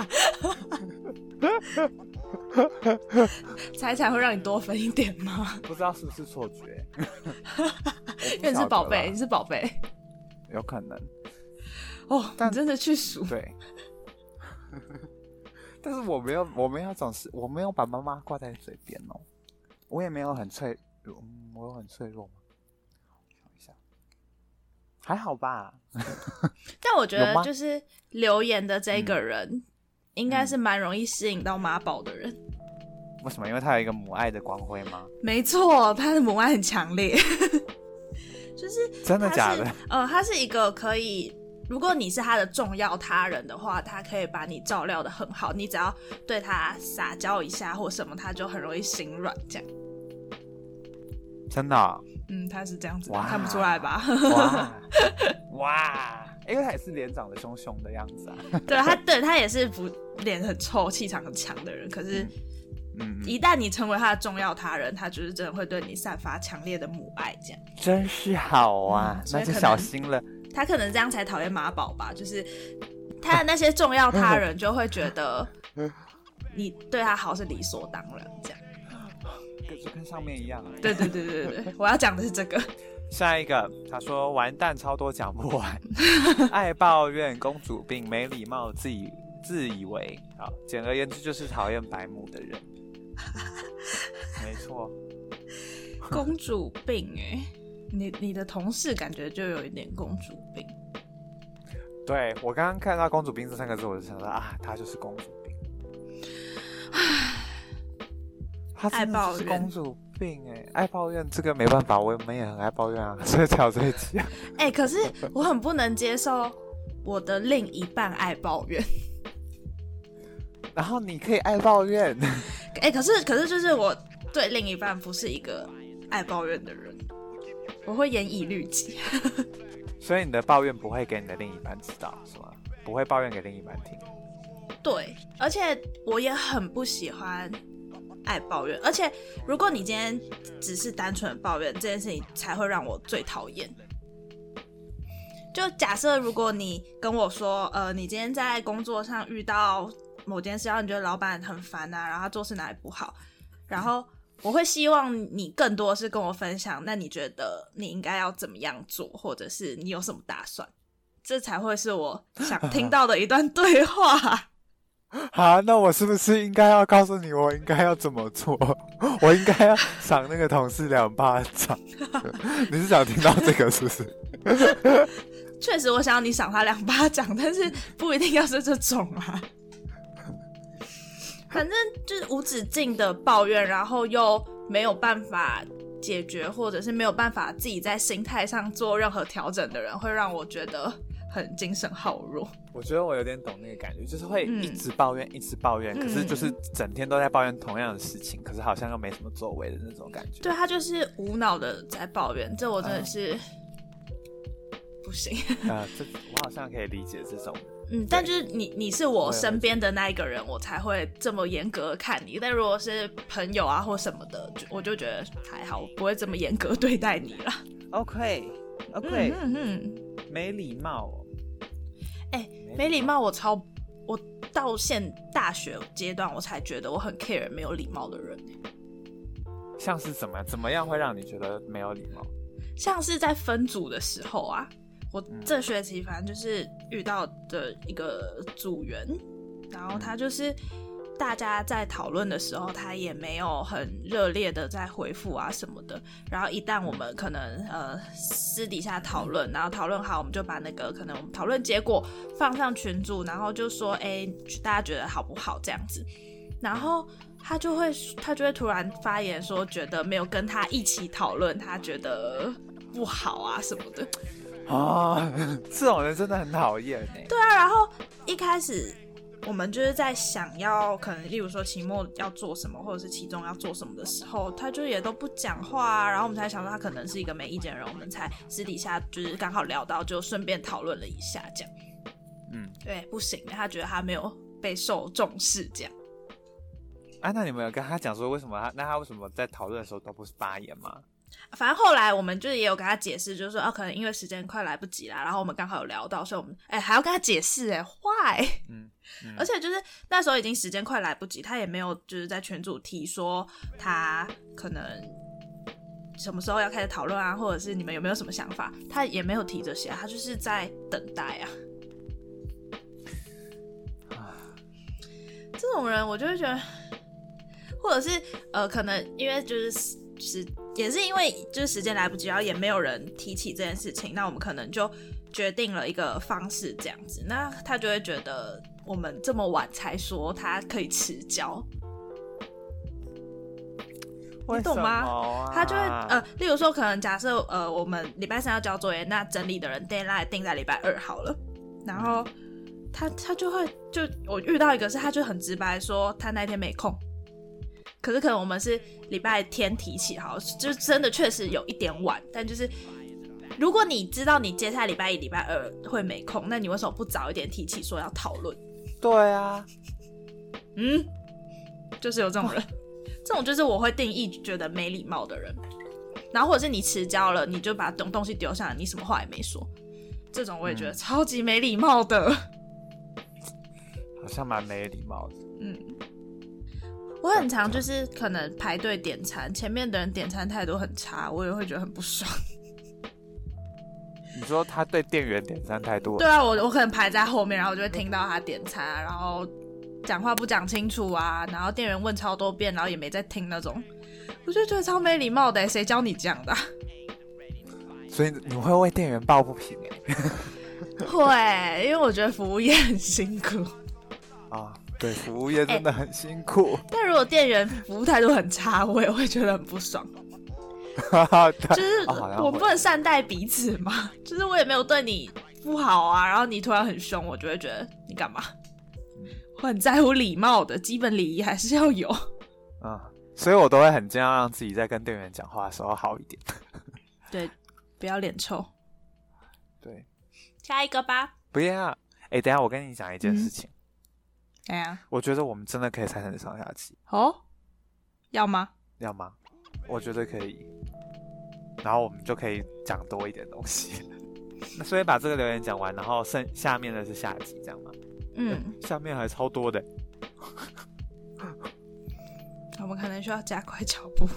财产会让你多分一点吗？不知道是不是错觉，因为你是宝贝，你是宝贝有可能哦。但真的去数，对。但是我没有，我没有总是，我没有把妈妈挂在嘴边哦。我也没有很脆弱，嗯，我有很脆弱吗？我想一下，还好吧。但我觉得就是留言的这个人，应该是蛮容易吸引到妈宝的人。为什么？因为他有一个母爱的光辉吗？没错，他的母爱很强烈，就是真的假的？呃，他是一个可以，如果你是他的重要他人的话，他可以把你照料的很好，你只要对他撒娇一下或什么，他就很容易心软这样。真的哦、嗯，他是这样子看不出来吧？哇哇！因为他也是脸长得凶凶的样子啊。对他，对他也是不脸很臭、气场很强的人，可是。嗯，嗯一旦你成为他的重要他人，他就是真的会对你散发强烈的母爱，这样。真是好啊，那就小心了。他可能这样才讨厌马宝吧，就是他的那些重要他人就会觉得你对他好是理所当然，这样。跟就跟上面一样啊。对对对对对对，我要讲的是这个。下一个，他说完蛋超多讲不完，爱抱怨、公主病、没礼貌、自以自以为，好，简而言之就是讨厌白目的人。没错，公主病哎、你你的同事感觉就有一点公主病。对我刚刚看到“公主病”这三个字，我就想到啊，她就是公主病。他真的是爱抱怨公主病哎、爱抱怨这个没办法，我们也很爱抱怨啊，所以才有这一集啊。哎、可是我很不能接受我的另一半爱抱怨。然后你可以爱抱怨，哎、可是可是就是我对另一半不是一个爱抱怨的人，我会严以律己。所以你的抱怨不会给你的另一半知道是吗？不会抱怨给另一半听。对，而且我也很不喜欢爱抱怨，而且如果你今天只是单纯的抱怨这件事情，才会让我最讨厌。就假设如果你跟我说，呃，你今天在工作上遇到某件事，然后你觉得老板很烦啊，然后他做事哪里不好，然后我会希望你更多是跟我分享，那你觉得你应该要怎么样做，或者是你有什么打算，这才会是我想听到的一段对话。好，那我是不是应该要告诉你，我应该要怎么做？我应该要赏那个同事两巴掌。你是想听到这个是不是？确实，我想要你赏他两巴掌，但是不一定要是这种啊。反正就是无止境的抱怨，然后又没有办法解决，或者是没有办法自己在心态上做任何调整的人，会让我觉得很精神耗弱。我觉得我有点懂那个感觉，就是会嗯一直抱怨，一直抱怨，可是嗯就是整天都在抱怨同样的事情，可是好像又没什么作为的那种感觉。对他就是无脑的在抱怨，这我真的是不行。啊，这我好像可以理解这种。嗯，但就是你，你是我身边的那一个人，我才会这么严格地看你。但如果是朋友啊或什么的，就我就觉得还好，我不会这么严格对待你了。OK OK，嗯嗯，没礼貌哦。哎、没礼貌，我超，我到现大学阶段，我才觉得我很 care 没有礼貌的人。像是怎么？怎么样会让你觉得没有礼貌？像是在分组的时候啊，我嗯这学期反正就是遇到的一个组员，然后他就是大家在讨论的时候，他也没有很热烈的在回复啊什么的。然后一旦我们可能呃私底下讨论，然后讨论好，我们就把那个可能我们讨论结果放上群组，然后就说哎，大家觉得好不好这样子，然后。他就会，他就会突然发言说，觉得没有跟他一起讨论，他觉得不好啊什么的。啊，这种人真的很讨厌哎。对啊，然后一开始我们就是在想要可能，例如说期末要做什么，或者是期中要做什么的时候，他就也都不讲话啊。然后我们才想说他可能是一个没意见的人，我们才私底下就是刚好聊到，就顺便讨论了一下这样。嗯，对，不行，他觉得他没有被受重视这样。啊，那你们有跟他讲说为什么他？那他为什么在讨论的时候都不是发言吗？反正后来我们就是也有跟他解释，就是说啊，可能因为时间快来不及啦，然后我们刚好有聊到，所以我们哎、还要跟他解释哎坏，嗯，嗯。而且就是那时候已经时间快来不及，他也没有就是在群组提说他可能什么时候要开始讨论啊，或者是你们有没有什么想法，他也没有提这些啊，他就是在等待啊。这种人我就会觉得，或者是呃，可能因为就是时也是因为就是时间来不及，然后也没有人提起这件事情，那我们可能就决定了一个方式这样子，那他就会觉得我们这么晚才说他可以迟交，你懂吗啊他就会呃，例如说可能假设呃我们礼拜三要交作业，那整理的人 deadline 定在礼拜二好了，然后他他就会就我遇到一个是他就很直白说他那天没空。可是可能我们是礼拜天提起好，就真的确实有一点晚，但就是如果你知道你接下来礼拜一、礼拜二会没空，那你为什么不早一点提起说要讨论？对啊，嗯，就是有这种人，这种就是我会定义觉得没礼貌的人。然后或者是你迟交了，你就把东东西丢下来，你什么话也没说，这种我也觉得超级没礼貌的。好像蛮没礼貌的。嗯，我很常就是可能排队点餐，前面的人点餐态度很差，我也会觉得很不爽。你说他对店员点餐态度，对啊，我我可能排在后面，然后就会听到他点餐啊，然后讲话不讲清楚啊，然后店员问超多遍，然后也没在听那种，我就觉得超没礼貌的，欸谁教你这样的啊、所以你会为店员抱不平哎、会，因为我觉得服务业很辛苦。啊，对，服务业真的很辛苦。但如果店员服务态度很差，我也会觉得很不爽。就就是我不能善待彼此嘛，就是我也没有对你不好啊，然后你突然很凶，我就会觉得你干嘛？我很在乎礼貌的，基本礼仪还是要有。嗯，所以我都会很尽量让自己在跟店员讲话的时候好一点。对，不要脸臭。对，下一个吧。不要。哎、等一下我跟你讲一件事情，哎呀，我觉得我们真的可以拆成上下集，哦，要吗？要吗？我觉得可以。然后我们就可以讲多一点东西。那所以把这个留言讲完，然后剩下面的是下集，这样吗？嗯，下面还超多的。我们可能需要加快脚步。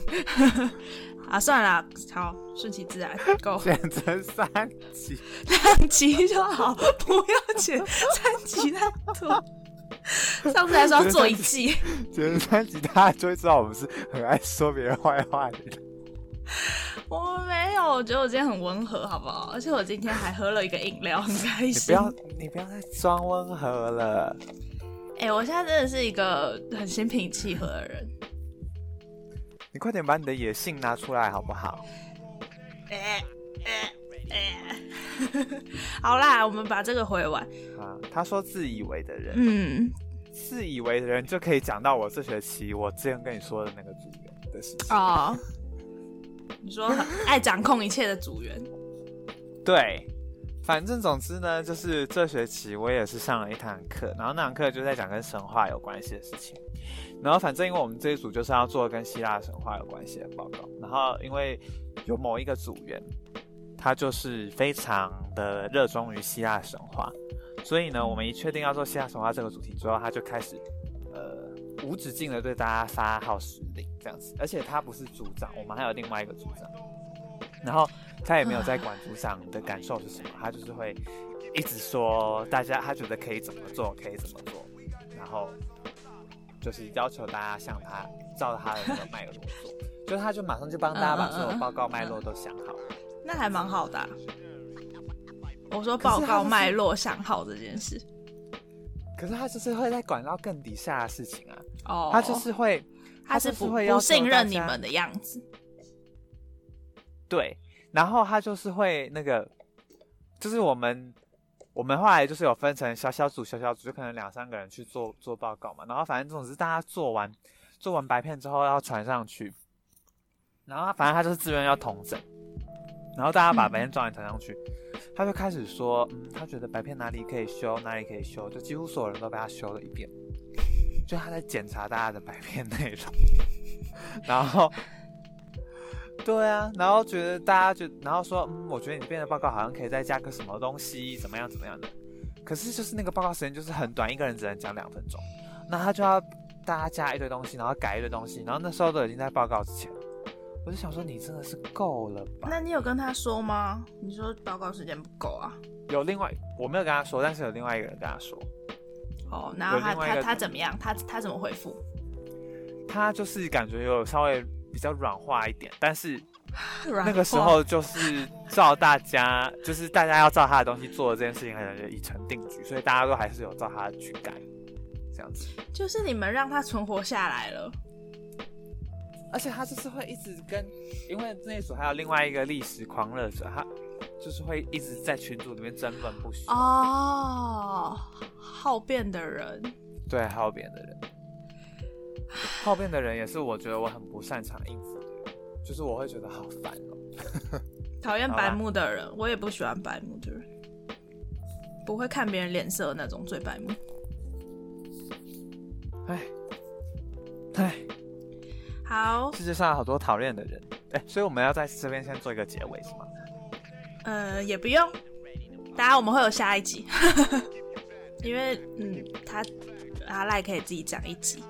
啊，算了啦，好，顺其自然，Go，剪成三集，两集就好，不要剪三集太多。上次还说要做一季，剪成三集，大家就会知道我们是很爱说别人坏话的人。我没有，我觉得我今天很温和，好不好？而且我今天还喝了一个饮料，很开心。你不要，你不要再装温和了。哎、我现在真的是一个很心平气和的人。你快点把你的野性拿出来好不好？哎哎哎，好啦，我们把这个回完。啊，他说自以为的人，嗯，自以为的人就可以讲到我这学期我之前跟你说的那个组员的事情。哦，你说爱掌控一切的组员，对，反正总之呢，就是这学期我也是上了一堂课，然后那堂课就在讲跟神话有关系的事情。然后反正因为我们这一组就是要做跟希腊神话有关系的报告，然后因为有某一个组员，他就是非常的热衷于希腊神话，所以呢，我们一确定要做希腊神话这个主题之后，他就开始呃无止境的对大家发号施令这样子，而且他不是组长，我们还有另外一个组长，然后他也没有在管组长的感受是什么，他就是会一直说大家他觉得可以怎么做，可以怎么做，然后就是要求大家向他照他的那个脉络做，就他就马上就帮大家把所有报告脉络都想好。那还蛮好的啊、我说报告脉络想好这件事。可是他就是会在管到更底下的事情啊，哦，他就是会，他是不会不信任你们的样子。对，然后他就是会那个，就是我们我们后来就是有分成小小组小小组，就可能两三个人去做做报告嘛，然后反正总之大家做完做完白片之后要传上去，然后反正他就是自愿要统整，然后大家把白片照完传上去，他就开始说，嗯，他觉得白片哪里可以修，哪里可以修，就几乎所有人都被他修了一遍，就他在检查大家的白片内容，然后。对啊，然后觉得大家就，然后说，嗯，我觉得你编的报告好像可以再加个什么东西，怎么样怎么样的。可是就是那个报告时间就是很短，一个人只能讲两分钟，那他就要大家加一堆东西，然后改一堆东西，然后那时候都已经在报告之前，我就想说你真的是够了吧？那你有跟他说吗？你说报告时间不够啊？有另外我没有跟他说，但是有另外一个人跟他说，哦，然后他他他怎么样？他他怎么回复？他就是感觉有稍微比较软化一点，但是 那那个时候就是照大家，就是大家要照他的东西做的这件事情，可能就已成定局，所以大家都还是有照他的去改，这样子。就是你们让他存活下来了。而且他就是会一直跟，因为那一组还有另外一个历史狂热者，他就是会一直在群组里面争论不休。哦，好变的人，对，好变的人，好变的人也是我觉得我很不擅长应付的人，就是我会觉得好烦哦。讨厌白目的人，我也不喜欢白目的人，不会看别人脸色的那种最白目。唉，唉，好，世界上有好多讨厌的人，哎，所以我们要在这边先做一个结尾是吗？呃，也不用，大家我们会有下一集，因为嗯，他阿赖可以自己讲一集，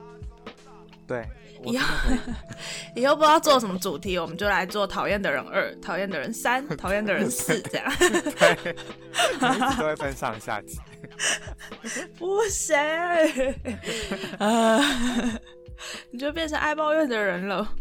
对，我以后以 以后不知道做什么主题，我们就来做讨厌的人二、讨厌的人三、讨厌的人四这样。对，都会分上下集。不行，啊，你就变成爱抱怨的人了。